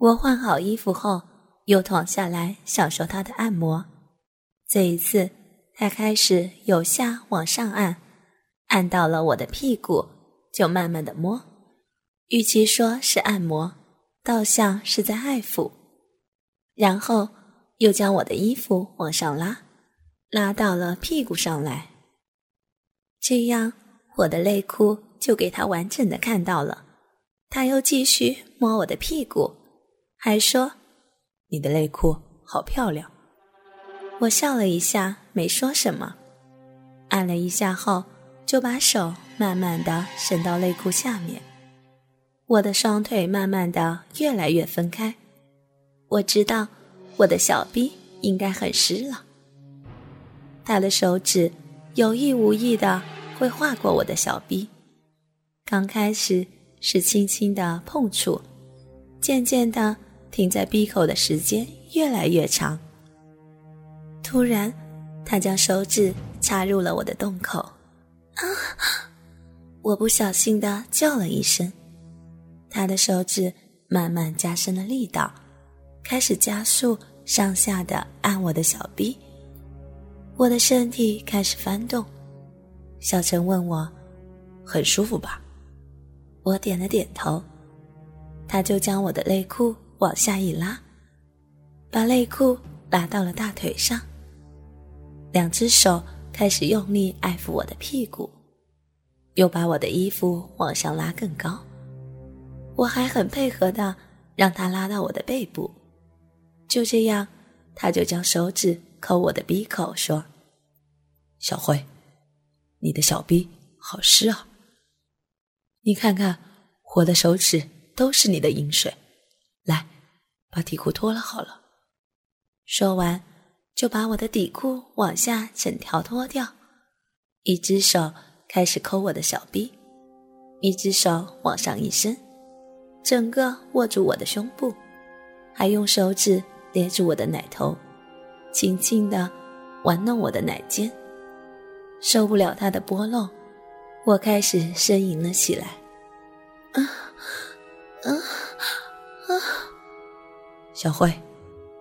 我换好衣服后，又躺下来享受他的按摩。这一次，他开始由下往上按，按到了我的屁股，就慢慢的摸。与其说是按摩，倒像是在爱抚。然后又将我的衣服往上拉，拉到了屁股上来。这样，我的内裤就给他完整的看到了。他又继续摸我的屁股，还说：“你的内裤好漂亮。”我笑了一下，没说什么。按了一下后，就把手慢慢的伸到内裤下面。我的双腿慢慢的越来越分开。我知道我的小臂应该很湿了。他的手指有意无意的会划过我的小臂，刚开始是轻轻的碰触，渐渐的停在闭口的时间越来越长。突然，他将手指插入了我的洞口，啊！我不小心的叫了一声。他的手指慢慢加深了力道，开始加速上下的按我的小臂。我的身体开始翻动。小陈问我：“很舒服吧？”我点了点头。他就将我的内裤往下一拉，把内裤拉到了大腿上。两只手开始用力爱抚我的屁股，又把我的衣服往上拉更高。我还很配合的让他拉到我的背部，就这样，他就将手指抠我的鼻口，说：“小慧，你的小臂好湿啊！你看看，我的手指都是你的饮水。来，把底裤脱了好了。”说完。就把我的底裤往下整条脱掉，一只手开始抠我的小臂，一只手往上一伸，整个握住我的胸部，还用手指捏住我的奶头，轻轻地玩弄我的奶尖。受不了他的拨弄，我开始呻吟了起来。啊啊！小慧，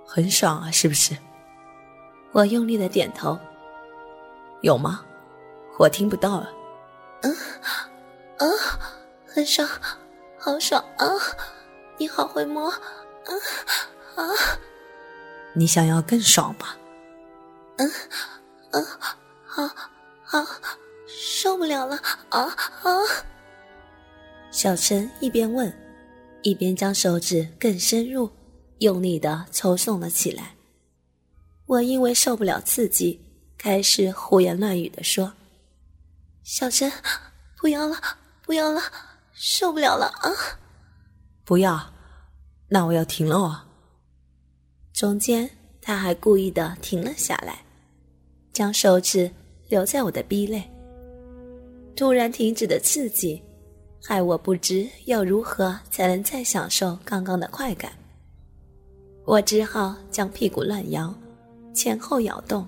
很爽啊，是不是？我用力的点头。有吗？我听不到了。嗯，啊，很爽，好爽啊！你好会摸，啊啊！你想要更爽吗？嗯，嗯，好，好，受不了了，啊啊！小陈一边问，一边将手指更深入，用力的抽送了起来。我因为受不了刺激，开始胡言乱语的说：“小陈，不要了，不要了，受不了了啊！不要，那我要停了哦。”中间他还故意的停了下来，将手指留在我的逼内。突然停止的刺激，害我不知要如何才能再享受刚刚的快感。我只好将屁股乱摇。前后摇动，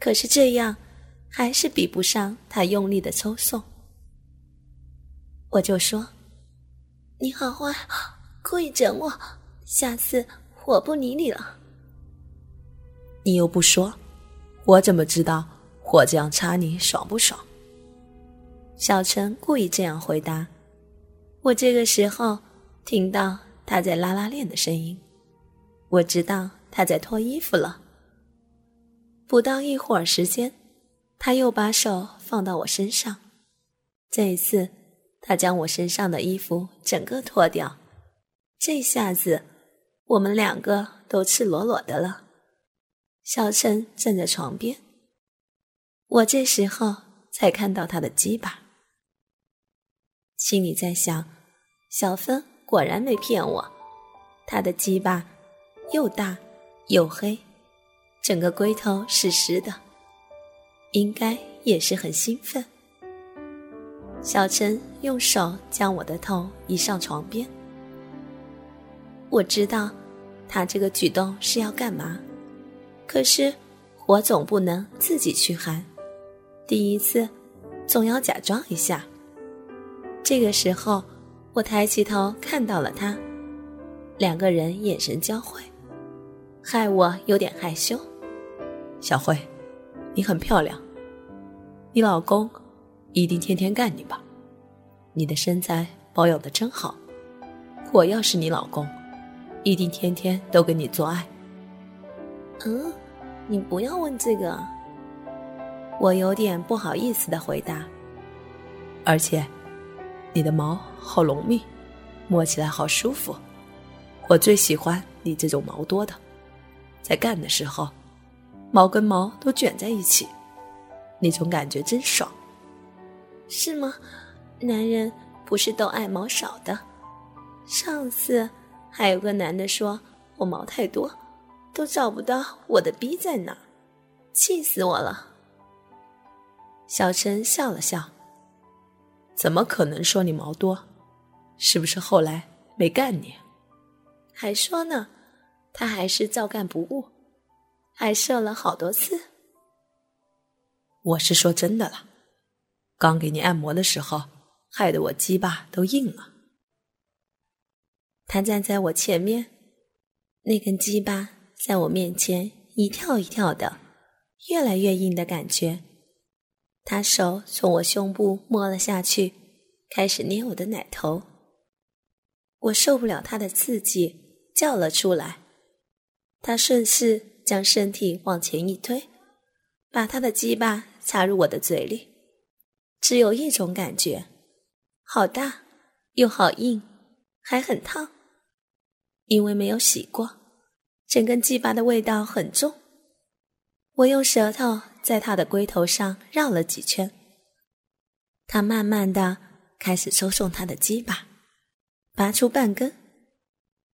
可是这样还是比不上他用力的抽送。我就说：“你好坏，故意整我，下次我不理你了。”你又不说，我怎么知道我这样插你爽不爽？小陈故意这样回答。我这个时候听到他在拉拉链的声音，我知道他在脱衣服了。不到一会儿时间，他又把手放到我身上。这一次，他将我身上的衣服整个脱掉。这下子，我们两个都赤裸裸的了。小陈站在床边，我这时候才看到他的鸡巴，心里在想：小芬果然没骗我，他的鸡巴又大又黑。整个龟头是湿的，应该也是很兴奋。小陈用手将我的头移上床边，我知道他这个举动是要干嘛，可是我总不能自己去喊，第一次总要假装一下。这个时候，我抬起头看到了他，两个人眼神交汇，害我有点害羞。小慧，你很漂亮，你老公一定天天干你吧？你的身材保养的真好，我要是你老公，一定天天都跟你做爱。嗯，你不要问这个。我有点不好意思的回答。而且，你的毛好浓密，摸起来好舒服。我最喜欢你这种毛多的，在干的时候，毛跟毛都卷在一起，那种感觉真爽。是吗？男人不是都爱毛少的？上次还有个男的说我毛太多，都找不到我的逼在哪，气死我了。小陈笑了笑。怎么可能说你毛多？是不是后来没干你？还说呢，他还是照干不误，还射了好多次。我是说真的了，刚给你按摩的时候，害得我鸡巴都硬了。他站在我前面，那根鸡巴在我面前一跳一跳的，越来越硬的感觉。他手从我胸部摸了下去，开始捏我的奶头。我受不了他的刺激，叫了出来。他顺势将身体往前一推，把他的鸡巴插入我的嘴里。只有一种感觉，好大，又好硬，还很烫。因为没有洗过，整根鸡巴的味道很重。我用舌头。在他的龟头上绕了几圈，他慢慢的开始抽送他的鸡巴，拔出半根，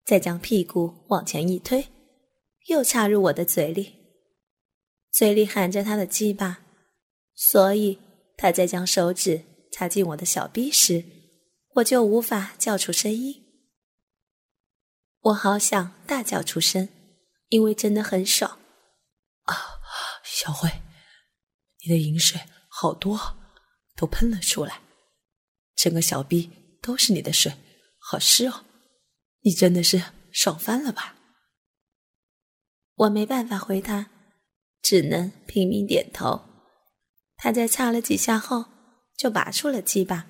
再将屁股往前一推，又插入我的嘴里，嘴里含着他的鸡巴，所以他在将手指插进我的小臂时，我就无法叫出声音。我好想大叫出声，因为真的很爽啊，小慧。你的饮水好多，都喷了出来，整个小臂都是你的水，好湿哦！你真的是爽翻了吧？我没办法回他，只能拼命点头。他在擦了几下后，就拔出了鸡巴，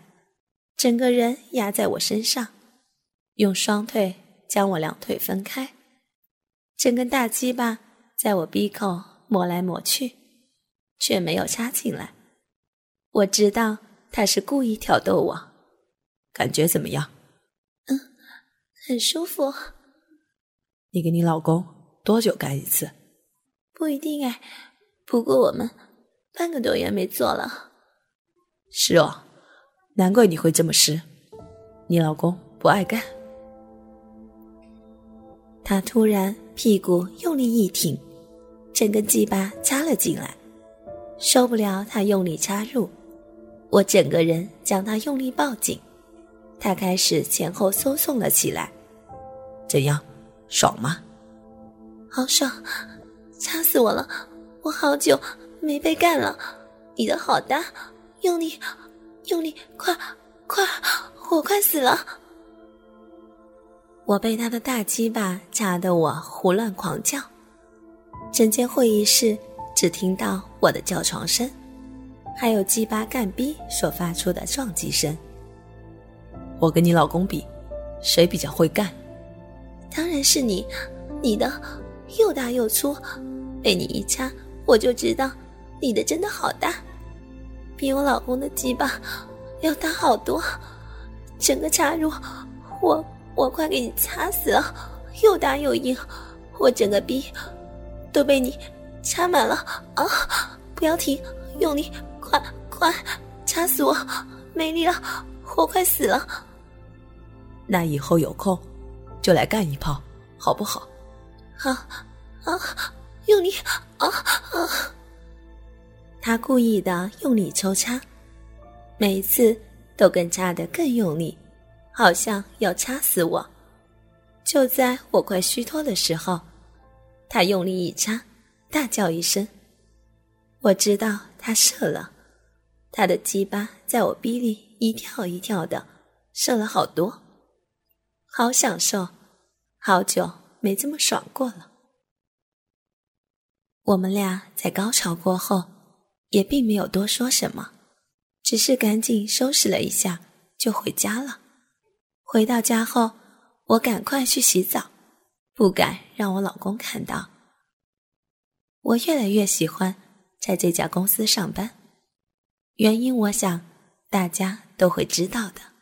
整个人压在我身上，用双腿将我两腿分开，整根大鸡巴在我鼻口抹来抹去。却没有插进来。我知道他是故意挑逗我，感觉怎么样？嗯，很舒服。你给你老公多久干一次？不一定哎，不过我们半个多月没做了。是哦，难怪你会这么湿。你老公不爱干。他突然屁股用力一挺，整个鸡巴插了进来。受不了他用力插入，我整个人将他用力抱紧，他开始前后搜送了起来。怎样，爽吗？好爽，掐死我了！我好久没被干了，你的好大，用力，用力，快，快，我快死了！我被他的大鸡巴掐得我胡乱狂叫，整间会议室。只听到我的叫床声，还有鸡巴干逼所发出的撞击声。我跟你老公比，谁比较会干？当然是你，你的又大又粗，被你一掐，我就知道你的真的好大，比我老公的鸡巴要大好多。整个插入，我我快给你掐死了，又大又硬，我整个逼都被你。插满了啊！不要停，用力，快快，插死我！没力了，我快死了。那以后有空就来干一炮，好不好？好，啊，用力，啊啊！他故意的用力抽插，每次都更插的更用力，好像要插死我。就在我快虚脱的时候，他用力一插。大叫一声，我知道他射了，他的鸡巴在我逼里一跳一跳的，射了好多，好享受，好久没这么爽过了。我们俩在高潮过后，也并没有多说什么，只是赶紧收拾了一下就回家了。回到家后，我赶快去洗澡，不敢让我老公看到。我越来越喜欢在这家公司上班，原因我想大家都会知道的。